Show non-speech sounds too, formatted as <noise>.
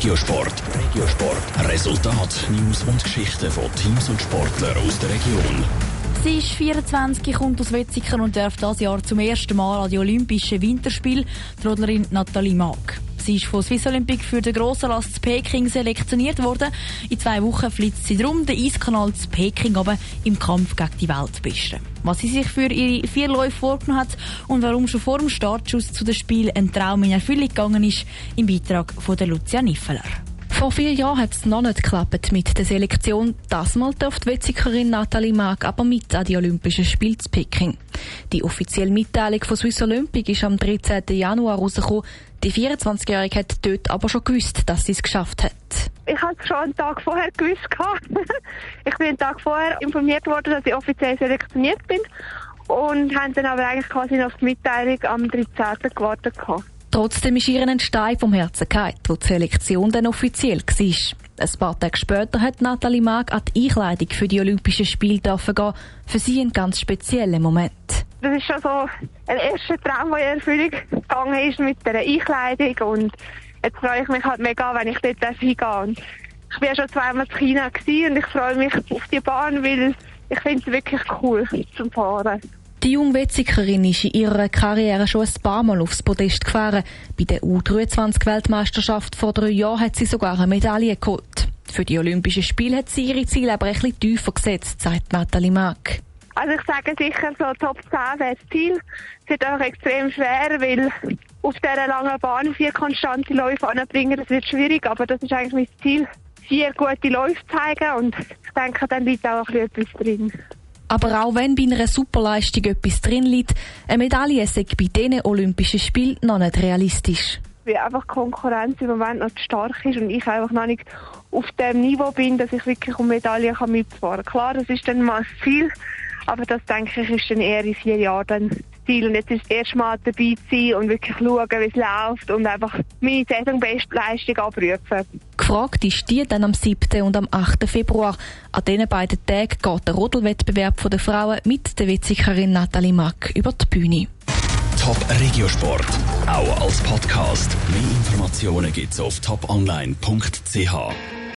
Regiosport. Regiosport. Resultat, News und Geschichten von Teams und Sportlern aus der Region. Sie ist 24, kommt aus Wetzikon und darf dieses Jahr zum ersten Mal an die Olympischen Winterspiele. Die Nathalie Maag. Sie ist von Swiss Olympic für den grossen Last zu Peking selektioniert worden. In zwei Wochen flitzt sie drum den Eiskanal zu Peking aber im Kampf gegen die Weltbeste. Was sie sich für ihre vier Läufe vorgenommen hat und warum schon vor dem Startschuss zu den Spielen ein Traum in Erfüllung gegangen ist, im Beitrag von der Lucia Niffeler. Vor vier Jahren hat es noch nicht geklappt mit der Selektion. Das Mal darf die Wetzikerin Nathalie Mag aber mit an die Olympischen Spiele zu Peking. Die offizielle Mitteilung von Swiss Olympic ist am 13. Januar rausgekommen. Die 24-Jährige hat dort aber schon gewusst, dass sie es geschafft hat. Ich habe es schon einen Tag vorher gewusst. <laughs> ich bin einen Tag vorher informiert worden, dass ich offiziell selektioniert bin und haben dann aber eigentlich quasi auf die Mitteilung am 13. gewartet. Trotzdem ist ihr ein Stein vom Herzen gefallen, wo die Selektion dann offiziell war. Ein paar Tage später hat Nathalie Mag an die Einkleidung für die Olympischen Spiele gehen. Für sie ein ganz spezieller Moment. Das ist schon so ein erster Traum, der in Erfüllung gegangen ist mit der Einkleidung. Und jetzt freue ich mich halt mega, wenn ich dort hingehe. Ich war schon zweimal in China und ich freue mich auf die Bahn, weil ich finde es wirklich cool zum Fahren. Die junge Wetzikerin ist in ihrer Karriere schon ein paar Mal aufs Podest gefahren. Bei der U23-Weltmeisterschaft vor drei Jahren hat sie sogar eine Medaille geholt. Für die Olympischen Spiele hat sie ihre Ziele aber bisschen tiefer gesetzt, sagt Nathalie Mack. Also ich sage sicher, so Top 10 wäre das Ziel. Es wird einfach extrem schwer, weil auf dieser langen Bahn vier konstante Läufe anbringen, das wird schwierig, aber das ist eigentlich mein Ziel. Vier gute Läufe zeigen und ich denke, dann liegt auch etwas drin. Aber auch wenn bei einer Superleistung etwas drin liegt, eine Medaille sei bei diesen Olympischen Spielen noch nicht realistisch. Weil einfach die Konkurrenz im Moment noch zu stark ist und ich einfach noch nicht auf dem Niveau bin, dass ich wirklich um Medaillen mitfahren kann. Klar, das ist dann mal viel, aber das denke ich ist dann eher in vier Jahren Ziel. Und jetzt ist das erste Mal dabei zu sein und wirklich schauen, wie es läuft und einfach meine Saisonbestleistung abrufen. Gefragt ist die dann am 7. und am 8. Februar. An diesen beiden Tagen geht der Rodelwettbewerb der Frauen mit der Witzikerin Nathalie Mack über die Bühne. Top Regiosport, auch als Podcast. Mehr Informationen gibt's auf toponline.ch.